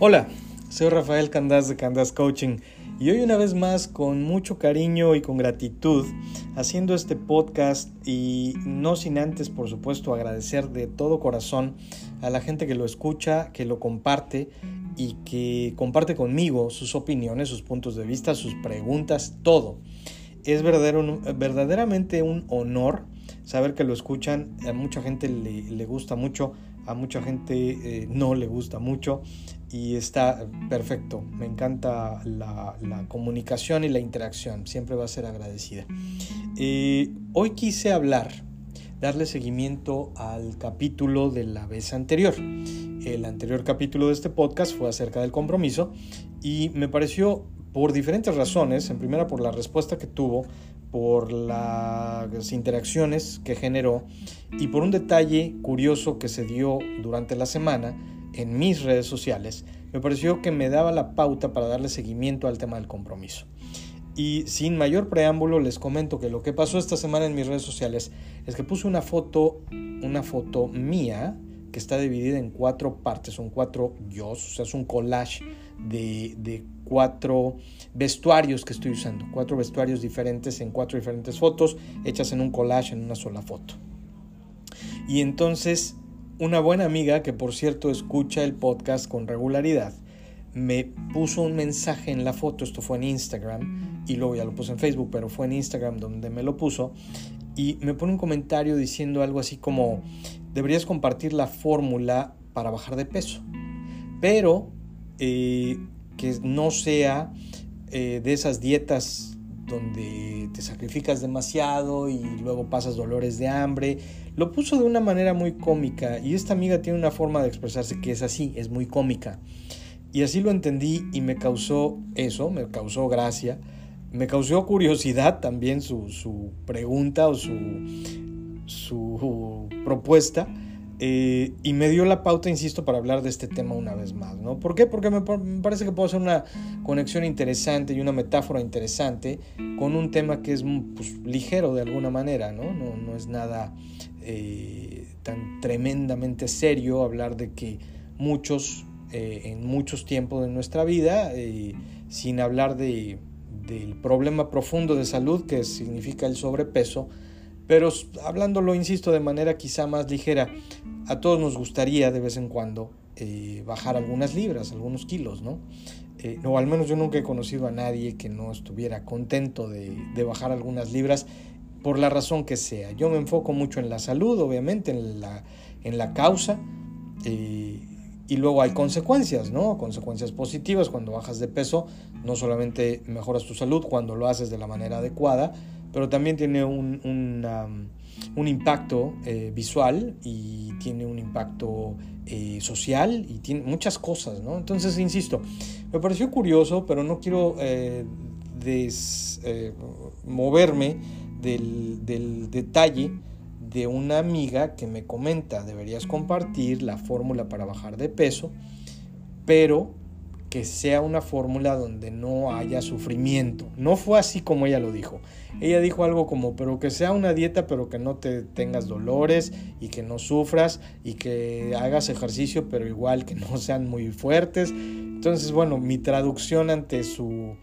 Hola, soy Rafael Candás de Candás Coaching y hoy una vez más con mucho cariño y con gratitud haciendo este podcast y no sin antes por supuesto agradecer de todo corazón a la gente que lo escucha, que lo comparte y que comparte conmigo sus opiniones, sus puntos de vista, sus preguntas, todo. Es verdadero, verdaderamente un honor saber que lo escuchan, a mucha gente le, gusta mucho, a mucha gente eh, no le gusta mucho y está perfecto. Me encanta la, comunicación y la interacción. Siempre va a ser agradecida. Eh, hoy quise hablar, darle seguimiento al capítulo de la vez anterior. El anterior capítulo de este podcast fue acerca del compromiso y me pareció por diferentes razones, en primera por la respuesta que tuvo, por las interacciones que generó y por un detalle curioso que se dio durante la semana en mis redes sociales, me pareció que me daba la pauta para darle seguimiento al tema del compromiso. Y sin mayor preámbulo les comento que lo que pasó esta semana en mis redes sociales es que puse una foto, una foto mía que está dividida en cuatro partes, son cuatro yo, o sea, es un collage de, de cuatro vestuarios que estoy usando, cuatro vestuarios diferentes en cuatro diferentes fotos hechas en un collage en una sola foto. Y entonces una buena amiga, que por cierto escucha el podcast con regularidad, me puso un mensaje en la foto, esto fue en Instagram, y luego ya lo puse en Facebook, pero fue en Instagram donde me lo puso, y me pone un comentario diciendo algo así como, deberías compartir la fórmula para bajar de peso, pero eh, que no sea eh, de esas dietas donde te sacrificas demasiado y luego pasas dolores de hambre. Lo puso de una manera muy cómica y esta amiga tiene una forma de expresarse que es así, es muy cómica. Y así lo entendí y me causó eso, me causó gracia, me causó curiosidad también su, su pregunta o su, su propuesta eh, y me dio la pauta, insisto, para hablar de este tema una vez más. ¿no? ¿Por qué? Porque me, parece que puedo hacer una conexión interesante y una metáfora interesante con un tema que es pues, ligero de alguna manera, ¿no? No, no es nada eh, tan tremendamente serio hablar de que muchos, eh, en muchos tiempos de nuestra vida, sin hablar de, del problema profundo de salud que significa el sobrepeso, pero hablándolo, insisto, de manera quizá más ligera, a todos nos gustaría de vez en cuando eh, bajar algunas libras, algunos kilos, ¿no? Eh, al menos yo nunca he conocido a nadie que no estuviera contento de, bajar algunas libras por la razón que sea. Yo me enfoco mucho en la salud, obviamente, en la, en la causa. Y luego hay consecuencias, ¿no? Consecuencias positivas cuando bajas de peso. No solamente mejoras tu salud cuando lo haces de la manera adecuada, pero también tiene un, un, impacto eh, visual y tiene un impacto eh, social y tiene muchas cosas, ¿no? Entonces, insisto, me pareció curioso, pero no quiero eh, moverme del, detalle de una amiga que me comenta, deberías compartir la fórmula para bajar de peso, pero que sea una fórmula donde no haya sufrimiento. No fue así como ella lo dijo. Ella dijo algo como, pero que sea una dieta, pero que no te tengas dolores y que no sufras y que hagas ejercicio, pero igual que no sean muy fuertes. Entonces, bueno, mi traducción ante su,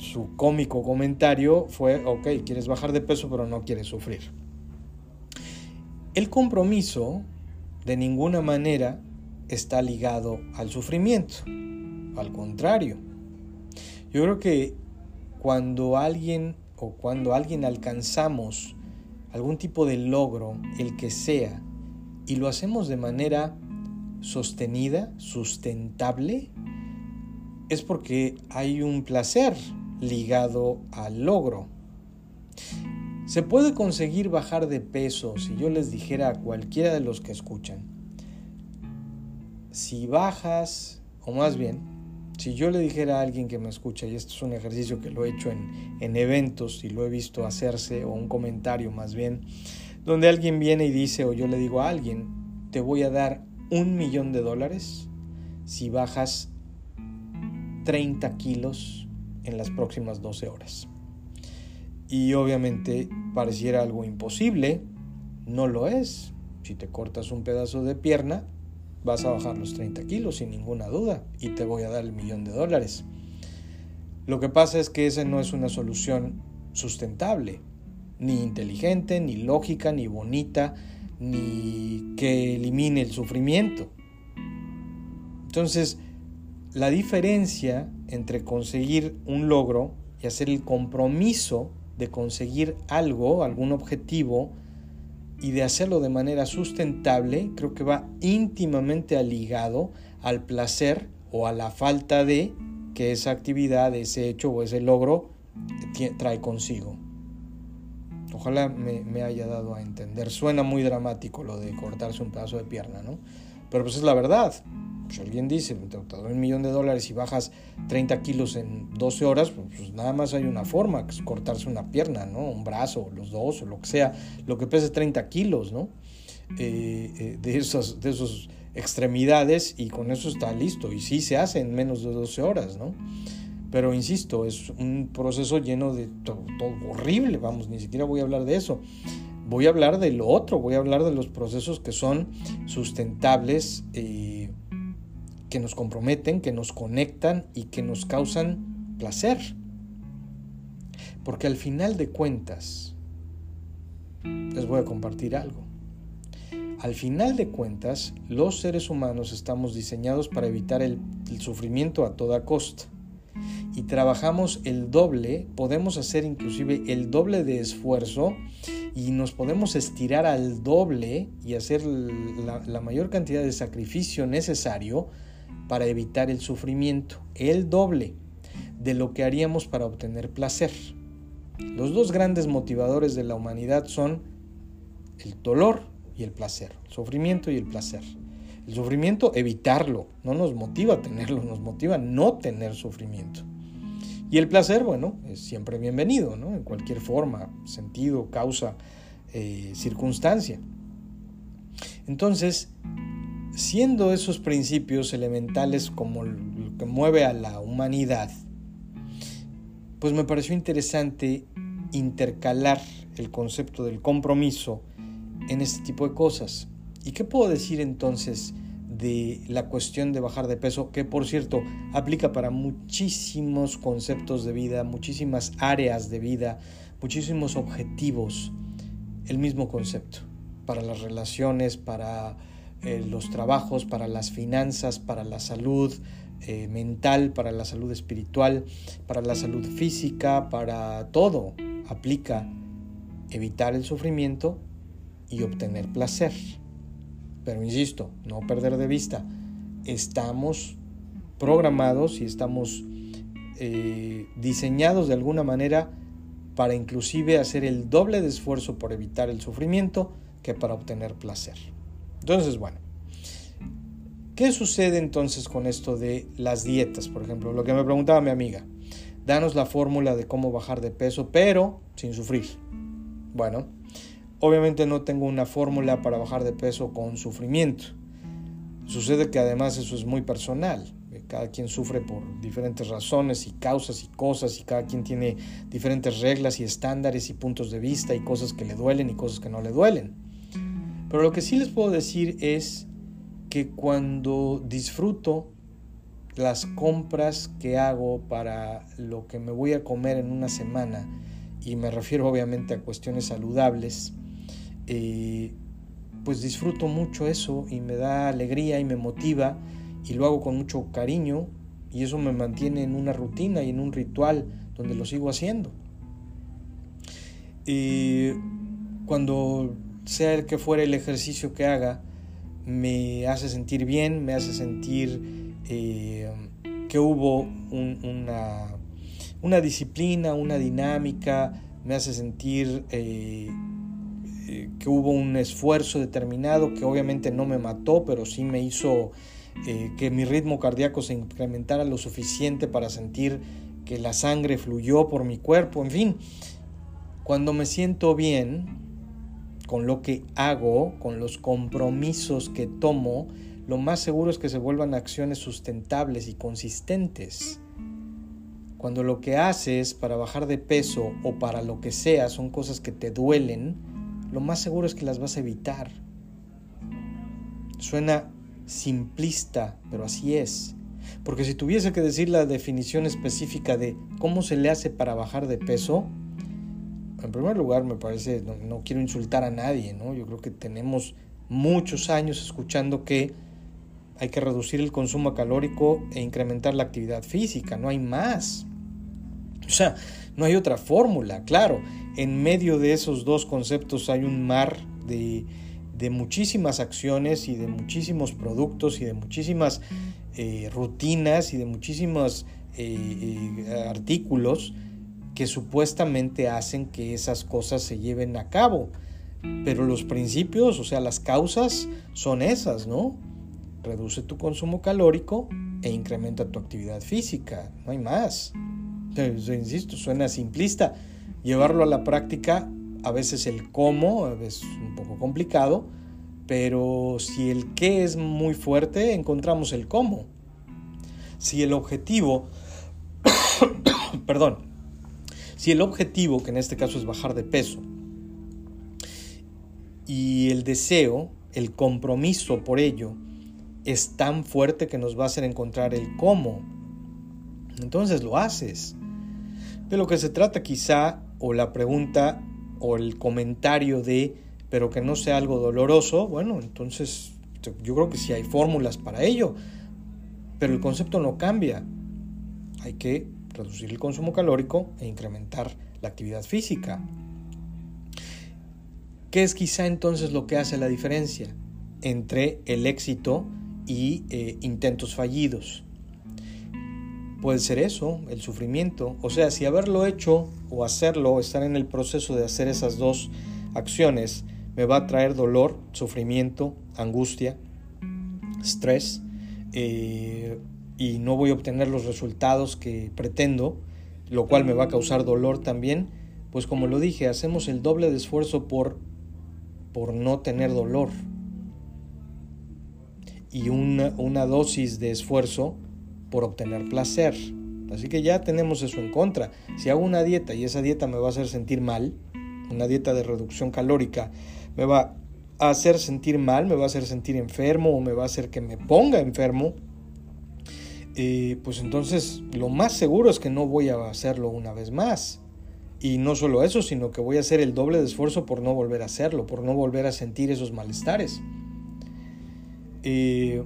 su cómico comentario fue, ok, quieres bajar de peso, pero no quieres sufrir. El compromiso de ninguna manera está ligado al sufrimiento. Al contrario, yo creo que cuando alguien o cuando alguien alcanzamos algún tipo de logro, el que sea, y lo hacemos de manera sostenida, sustentable, es porque hay un placer ligado al logro. Se puede conseguir bajar de peso si yo les dijera a cualquiera de los que escuchan, si bajas, o más bien, si yo le dijera a alguien que me escucha, y esto es un ejercicio que lo he hecho en, eventos y lo he visto hacerse, o un comentario más bien, donde alguien viene y dice, o yo le digo a alguien, te voy a dar un millón de dólares si bajas 30 kilos en las próximas 12 horas. Y obviamente pareciera algo imposible, no lo es. Si te cortas un pedazo de pierna, vas a bajar los 30 kilos sin ninguna duda y te voy a dar el millón de dólares. Lo que pasa es que esa no es una solución sustentable, ni inteligente, ni lógica, ni bonita, ni que elimine el sufrimiento. Entonces, la diferencia entre conseguir un logro y hacer el compromiso de conseguir algo, algún objetivo, y de hacerlo de manera sustentable, creo que va íntimamente ligado al placer o a la falta de que esa actividad, ese hecho o ese logro trae consigo. Ojalá me, haya dado a entender. Suena muy dramático lo de cortarse un pedazo de pierna, ¿no? Pero pues es la verdad. Pues alguien dice, te doy un millón de dólares y bajas 30 kilos en 12 horas, pues, pues nada más hay una forma, que es cortarse una pierna, ¿no? Un brazo, los dos, o lo que sea, lo que pese 30 kilos, ¿no? Eh, eh, de, esos, de esos extremidades y con eso está listo. Y sí se hace en menos de 12 horas, ¿no? Pero insisto, es un proceso lleno de todo, horrible, vamos, ni siquiera voy a hablar de eso. Voy a hablar de lo otro, voy a hablar de los procesos que son sustentables, eh, que nos comprometen, que nos conectan y que nos causan placer. Porque al final de cuentas, les voy a compartir algo. Al final de cuentas, los seres humanos estamos diseñados para evitar el sufrimiento a toda costa y trabajamos el doble, podemos hacer inclusive el doble de esfuerzo y nos podemos estirar al doble y hacer la, mayor cantidad de sacrificio necesario para evitar el sufrimiento, el doble de lo que haríamos para obtener placer. Los dos grandes motivadores de la humanidad son el dolor y el placer, el sufrimiento y el placer. El sufrimiento, evitarlo, no nos motiva a tenerlo, nos motiva a no tener sufrimiento. Y el placer, bueno, es siempre bienvenido, ¿no? En cualquier forma, sentido, causa, eh, circunstancia. Entonces, siendo esos principios elementales como lo que mueve a la humanidad, pues me pareció interesante intercalar el concepto del compromiso en este tipo de cosas. ¿Y qué puedo decir entonces de la cuestión de bajar de peso, que por cierto aplica para muchísimos conceptos de vida, muchísimas áreas de vida, muchísimos objetivos, el mismo concepto, para las relaciones, para eh, los trabajos, para las finanzas, para la salud eh, mental, para la salud espiritual, para la salud física, para todo, aplica evitar el sufrimiento y obtener placer. Pero insisto, no perder de vista, estamos programados y estamos eh, diseñados de alguna manera para inclusive hacer el doble de esfuerzo por evitar el sufrimiento que para obtener placer. Entonces, bueno, ¿qué sucede entonces con esto de las dietas? Por ejemplo, lo que me preguntaba mi amiga, danos la fórmula de cómo bajar de peso, pero sin sufrir. Bueno, Obviamente no tengo una fórmula para bajar de peso con sufrimiento. Sucede que además eso es muy personal. Cada quien sufre por diferentes razones y causas y cosas y cada quien tiene diferentes reglas y estándares y puntos de vista y cosas que le duelen y cosas que no le duelen. Pero lo que sí les puedo decir es que cuando disfruto las compras que hago para lo que me voy a comer en una semana, y me refiero obviamente a cuestiones saludables, eh, pues disfruto mucho eso y me da alegría y me motiva y lo hago con mucho cariño y eso me mantiene en una rutina y en un ritual donde lo sigo haciendo. Y cuando sea el que fuera el ejercicio que haga, me hace sentir bien, me hace sentir eh, que hubo una, disciplina, una dinámica, me hace sentir eh, eh, que hubo un esfuerzo determinado que obviamente no me mató, pero sí me hizo que mi ritmo cardíaco se incrementara lo suficiente para sentir que la sangre fluyó por mi cuerpo, en fin, cuando me siento bien con lo que hago, con los compromisos que tomo, lo más seguro es que se vuelvan acciones sustentables y consistentes. Cuando lo que haces para bajar de peso o para lo que sea son cosas que te duelen, lo más seguro es que las vas a evitar. Suena simplista, pero así es. Porque si tuviese que decir la definición específica de cómo se le hace para bajar de peso, en primer lugar me parece, no, quiero insultar a nadie, ¿no? Yo creo que tenemos muchos años escuchando que hay que reducir el consumo calórico e incrementar la actividad física, no hay más. O sea, no hay otra fórmula, claro. En medio de esos dos conceptos hay un mar de, de muchísimas acciones y de muchísimos productos y de muchísimas eh, rutinas y de muchísimos eh, eh, artículos que supuestamente hacen que esas cosas se lleven a cabo. Pero los principios, o sea, las causas son esas, ¿no? Reduce tu consumo calórico e incrementa tu actividad física, no hay más. insisto, suena simplista. Llevarlo a la práctica, a veces el cómo, veces un poco complicado, pero si el qué es muy fuerte, encontramos el cómo. Si el objetivo, perdón, si el objetivo, que en este caso es bajar de peso, y el deseo, el compromiso por ello, es tan fuerte que nos va a hacer encontrar el cómo, entonces lo haces. De lo que se trata quizá, o la pregunta, o el comentario de pero que no sea algo doloroso, bueno, entonces yo creo que sí hay fórmulas para ello, pero el concepto no cambia. Hay que reducir el consumo calórico e incrementar la actividad física. ¿Qué es quizá entonces lo que hace la diferencia entre el éxito y eh, intentos fallidos? Puede ser eso, el sufrimiento. O sea, si haberlo hecho o hacerlo, estar en el proceso de hacer esas dos acciones, me va a traer dolor, sufrimiento, angustia, estrés eh, y no voy a obtener los resultados que pretendo, lo cual me va a causar dolor también, pues como lo dije, hacemos el doble de esfuerzo por, por no tener dolor y una, una dosis de esfuerzo por obtener placer. Así que ya tenemos eso en contra. Si hago una dieta y esa dieta me va a hacer sentir mal, una dieta de reducción calórica, me va a hacer sentir mal, me va a hacer sentir enfermo o me va a hacer que me ponga enfermo, eh, pues entonces lo más seguro es que no voy a hacerlo una vez más. Y no solo eso, sino que voy a hacer el doble de esfuerzo por no volver a hacerlo, por no volver a sentir esos malestares. Eh,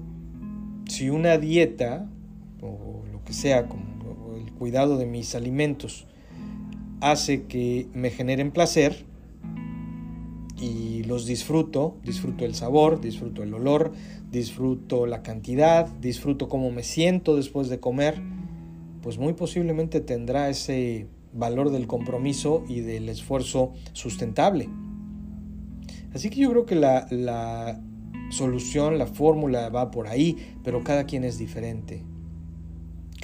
si una dieta, o lo que sea, como el cuidado de mis alimentos, hace que me generen placer, y los disfruto, disfruto el sabor, disfruto el olor, disfruto la cantidad, disfruto cómo me siento después de comer, pues muy posiblemente tendrá ese valor del compromiso y del esfuerzo sustentable. Así que yo creo que la, la solución, la fórmula va por ahí, pero cada quien es diferente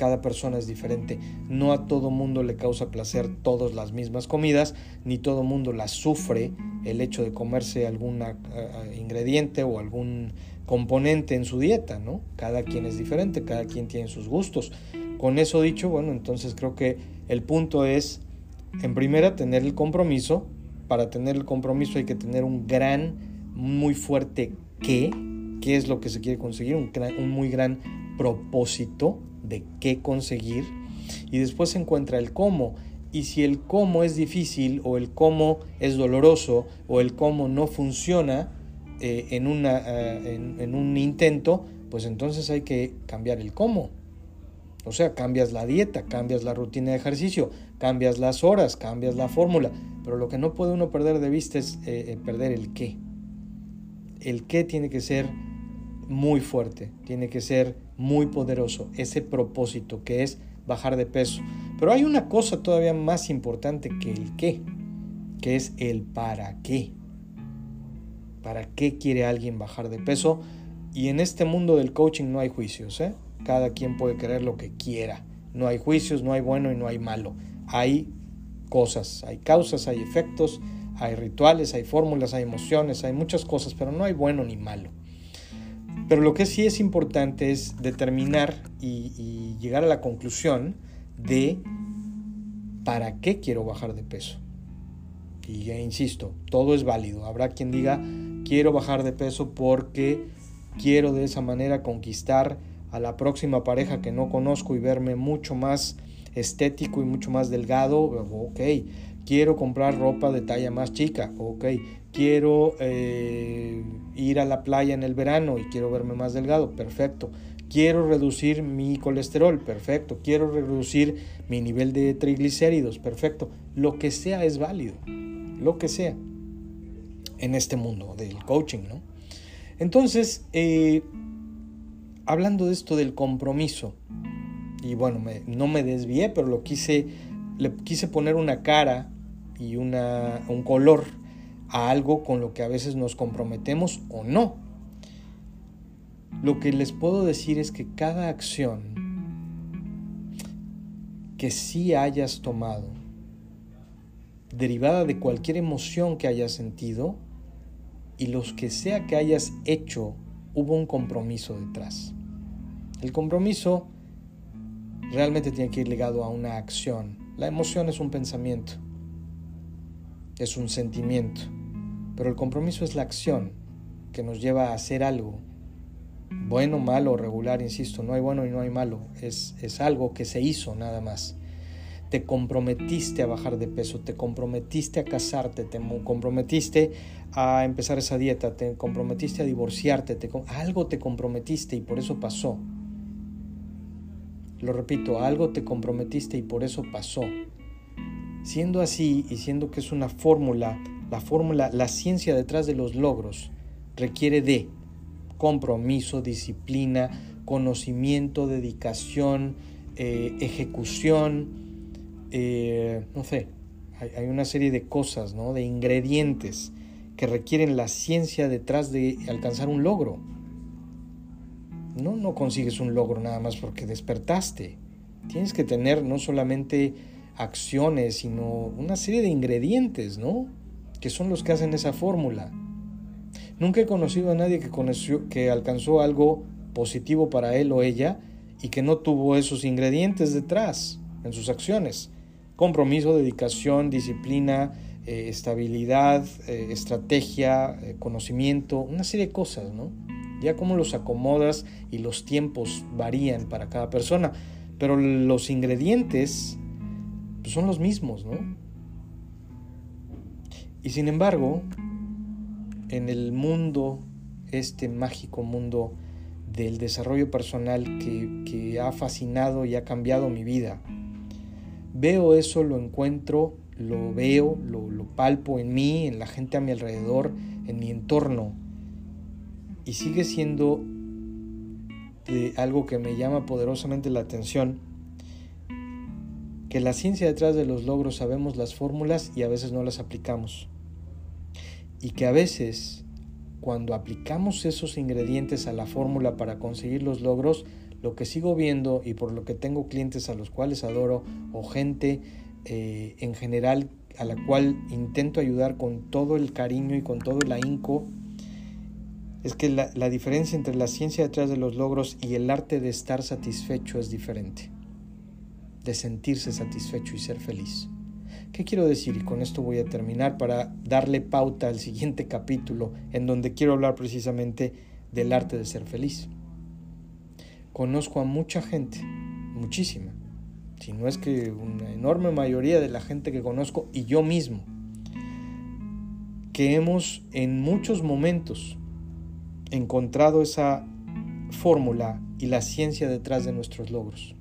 cada persona es diferente. No a todo mundo le causa placer todas las mismas comidas, ni todo mundo las sufre el hecho de comerse algún eh, eh, ingrediente o algún componente en su dieta, ¿no? Cada quien es diferente, cada quien tiene sus gustos. Con eso dicho, bueno, entonces creo que el punto es, en primera, tener el compromiso. Para tener el compromiso hay que tener un gran, muy fuerte qué, qué es lo que se quiere conseguir, un, un muy gran propósito de qué conseguir y después se encuentra el cómo. Y si el cómo es difícil o el cómo es doloroso o el cómo no funciona eh, en, una, eh, un intento, pues entonces hay que cambiar el cómo. O sea, cambias la dieta, cambias la rutina de ejercicio, cambias las horas, cambias la fórmula. Pero lo que no puede uno perder de vista es eh, perder el qué. El qué tiene que ser muy fuerte, tiene que ser muy poderoso, ese propósito que es bajar de peso. Pero hay una cosa todavía más importante que el qué, que es el para qué. ¿Para qué quiere alguien bajar de peso? Y en este mundo del coaching no hay juicios, ¿eh? Cada quien puede querer lo que quiera. No hay juicios, no hay bueno y no hay malo. Hay cosas, hay causas, hay efectos, hay rituales, hay fórmulas, hay emociones, hay muchas cosas, pero no hay bueno ni malo. Pero lo que sí es importante es determinar y, llegar a la conclusión de para qué quiero bajar de peso. Y ya insisto, todo es válido. Habrá quien diga, quiero bajar de peso porque quiero de esa manera conquistar a la próxima pareja que no conozco y verme mucho más estético y mucho más delgado, ok, quiero comprar ropa de talla más chica, ok, quiero eh, ir a la playa en el verano y quiero verme más delgado, perfecto, quiero reducir mi colesterol, perfecto, quiero reducir mi nivel de triglicéridos, perfecto, lo que sea es válido, lo que sea en este mundo del coaching, ¿no? Entonces, eh, hablando de esto del compromiso, y bueno, no me desvié, pero lo quise, le quise poner una cara y una, un color a algo con lo que a veces nos comprometemos o no. Lo que les puedo decir es que cada acción que sí hayas tomado, derivada de cualquier emoción que hayas sentido, y los que sea que hayas hecho, hubo un compromiso detrás. El compromiso realmente tiene que ir ligado a una acción. La emoción es un pensamiento, es un sentimiento, pero el compromiso es la acción que nos lleva a hacer algo. Bueno, malo, regular, insisto, no hay bueno y no hay malo, es, es algo que se hizo nada más te comprometiste a bajar de peso, te comprometiste a casarte, te comprometiste a empezar esa dieta, te comprometiste a divorciarte, te, algo te comprometiste y por eso pasó. Lo repito, algo te comprometiste y por eso pasó. Siendo así y siendo que es una fórmula, la fórmula, la ciencia detrás de los logros requiere de compromiso, disciplina, conocimiento, dedicación, eh, ejecución, eh, no sé, hay, una serie de cosas, ¿no? De ingredientes que requieren la ciencia detrás de alcanzar un logro. No, no consigues un logro nada más porque despertaste. Tienes que tener no solamente acciones, sino una serie de ingredientes, ¿no? Que son los que hacen esa fórmula. Nunca he conocido a nadie que, conoció, que alcanzó algo positivo para él o ella y que no tuvo esos ingredientes detrás en sus acciones compromiso, dedicación, disciplina, eh, estabilidad, eh, estrategia, eh, conocimiento, una serie de cosas, ¿no? Ya cómo los acomodas y los tiempos varían para cada persona, pero los ingredientes pues, son los mismos, ¿no? Y sin embargo, en el mundo, este mágico mundo del desarrollo personal que, que ha fascinado y ha cambiado mi vida, Veo eso, lo encuentro, lo veo, lo, palpo en mí, en la gente a mi alrededor, en mi entorno. Y sigue siendo algo que me llama poderosamente la atención, que la ciencia detrás de los logros sabemos las fórmulas y a veces no las aplicamos. Y que a veces, cuando aplicamos esos ingredientes a la fórmula para conseguir los logros, lo que sigo viendo y por lo que tengo clientes a los cuales adoro o gente eh, en general a la cual intento ayudar con todo el cariño y con todo el ahínco, es que la, la diferencia entre la ciencia detrás de los logros y el arte de estar satisfecho es diferente, de sentirse satisfecho y ser feliz. ¿Qué quiero decir? Y con esto voy a terminar para darle pauta al siguiente capítulo en donde quiero hablar precisamente del arte de ser feliz conozco a mucha gente, muchísima, si no es que una enorme mayoría de la gente que conozco y yo mismo, que hemos en muchos momentos encontrado esa fórmula y la ciencia detrás de nuestros logros.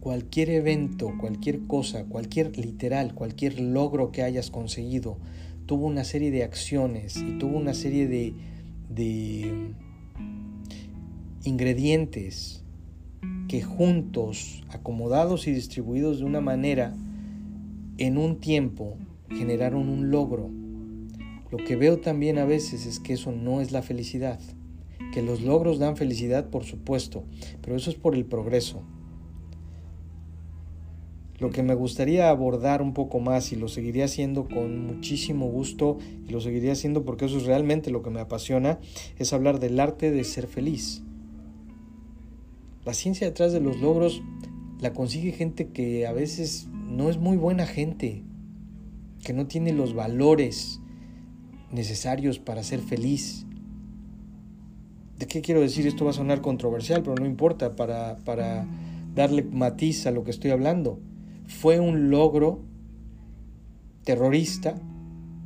Cualquier evento, cualquier cosa, cualquier literal, cualquier logro que hayas conseguido, tuvo una serie de acciones y tuvo una serie de, de ingredientes que juntos, acomodados y distribuidos de una manera, en un tiempo generaron un logro. Lo que veo también a veces es que eso no es la felicidad, que los logros dan felicidad, por supuesto, pero eso es por el progreso. Lo que me gustaría abordar un poco más y lo seguiría haciendo con muchísimo gusto y lo seguiría haciendo porque eso es realmente lo que me apasiona, es hablar del arte de ser feliz la ciencia detrás de los logros la consigue gente que a veces no es muy buena gente, que no tiene los valores necesarios para ser feliz. ¿De qué quiero decir? Esto va a sonar controversial, pero no importa para, para darle matiz a lo que estoy hablando. Fue un logro terrorista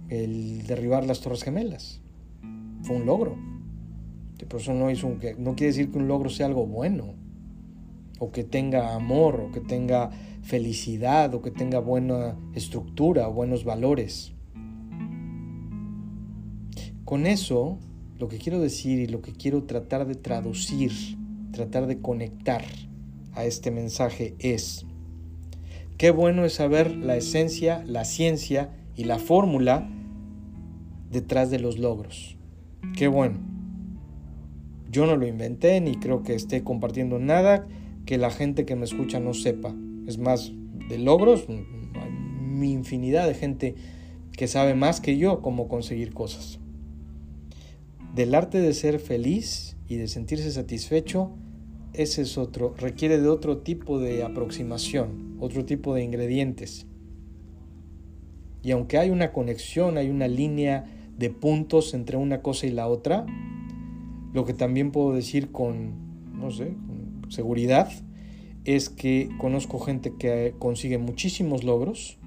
el derribar las Torres Gemelas. Fue un logro. Por eso no, no quiere decir que un logro sea algo bueno, o que tenga amor, o que tenga felicidad, o que tenga buena estructura, o buenos valores. Con eso, lo que quiero decir y lo que quiero tratar de traducir, tratar de conectar a este mensaje es, qué bueno es saber la esencia, la ciencia y la fórmula detrás de los logros. Qué bueno. Yo no lo inventé ni creo que esté compartiendo nada que la gente que me escucha no sepa. Es más, de logros, hay mi infinidad de gente que sabe más que yo cómo conseguir cosas. Del arte de ser feliz y de sentirse satisfecho, ese es otro, requiere de otro tipo de aproximación, otro tipo de ingredientes. Y aunque hay una conexión, hay una línea de puntos entre una cosa y la otra, lo que también puedo decir con, no sé, seguridad, es que conozco gente que consigue muchísimos logros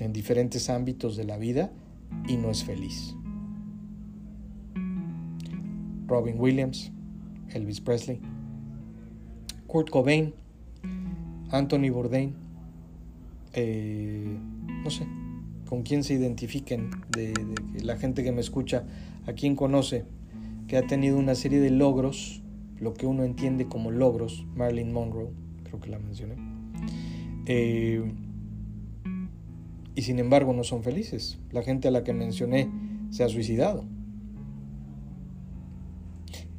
en diferentes ámbitos de la vida y no es feliz. Robin Williams, Elvis Presley, Kurt Cobain, Anthony Bourdain, eh, no sé, con quién se identifiquen, de, la gente que me escucha, a quién conoce, que ha tenido una serie de logros, lo que uno entiende como logros, Marilyn Monroe, creo que la mencioné, eh, y sin embargo no son felices. La gente a la que mencioné se ha suicidado.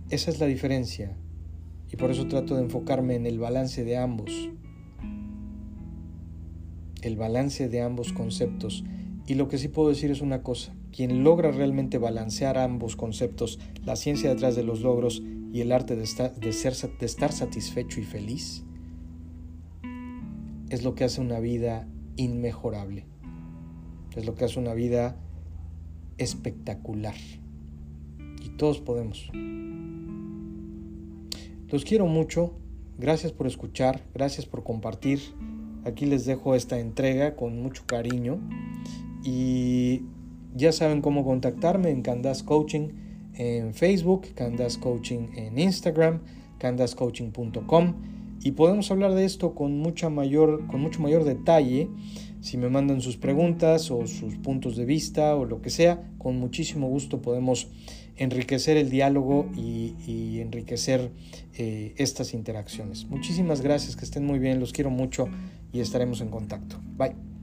Esa es la diferencia y por eso trato de enfocarme en el balance de ambos. El balance de ambos conceptos y lo que sí puedo decir es una cosa, quien logra realmente balancear ambos conceptos, la ciencia detrás de los logros y el arte de estar, de ser, de estar satisfecho y feliz, es lo que hace una vida inmejorable, es lo que hace una vida espectacular. Y todos podemos. Los quiero mucho, gracias por escuchar, gracias por compartir. Aquí les dejo esta entrega con mucho cariño y ya saben cómo contactarme en Candas Coaching en Facebook, Candas Coaching en Instagram, candascoaching.com y podemos hablar de esto con, mucha mayor, con mucho mayor detalle. Si me mandan sus preguntas o sus puntos de vista o lo que sea, con muchísimo gusto podemos enriquecer el diálogo y, enriquecer eh, estas interacciones. Muchísimas gracias, que estén muy bien, los quiero mucho y estaremos en contacto. Bye.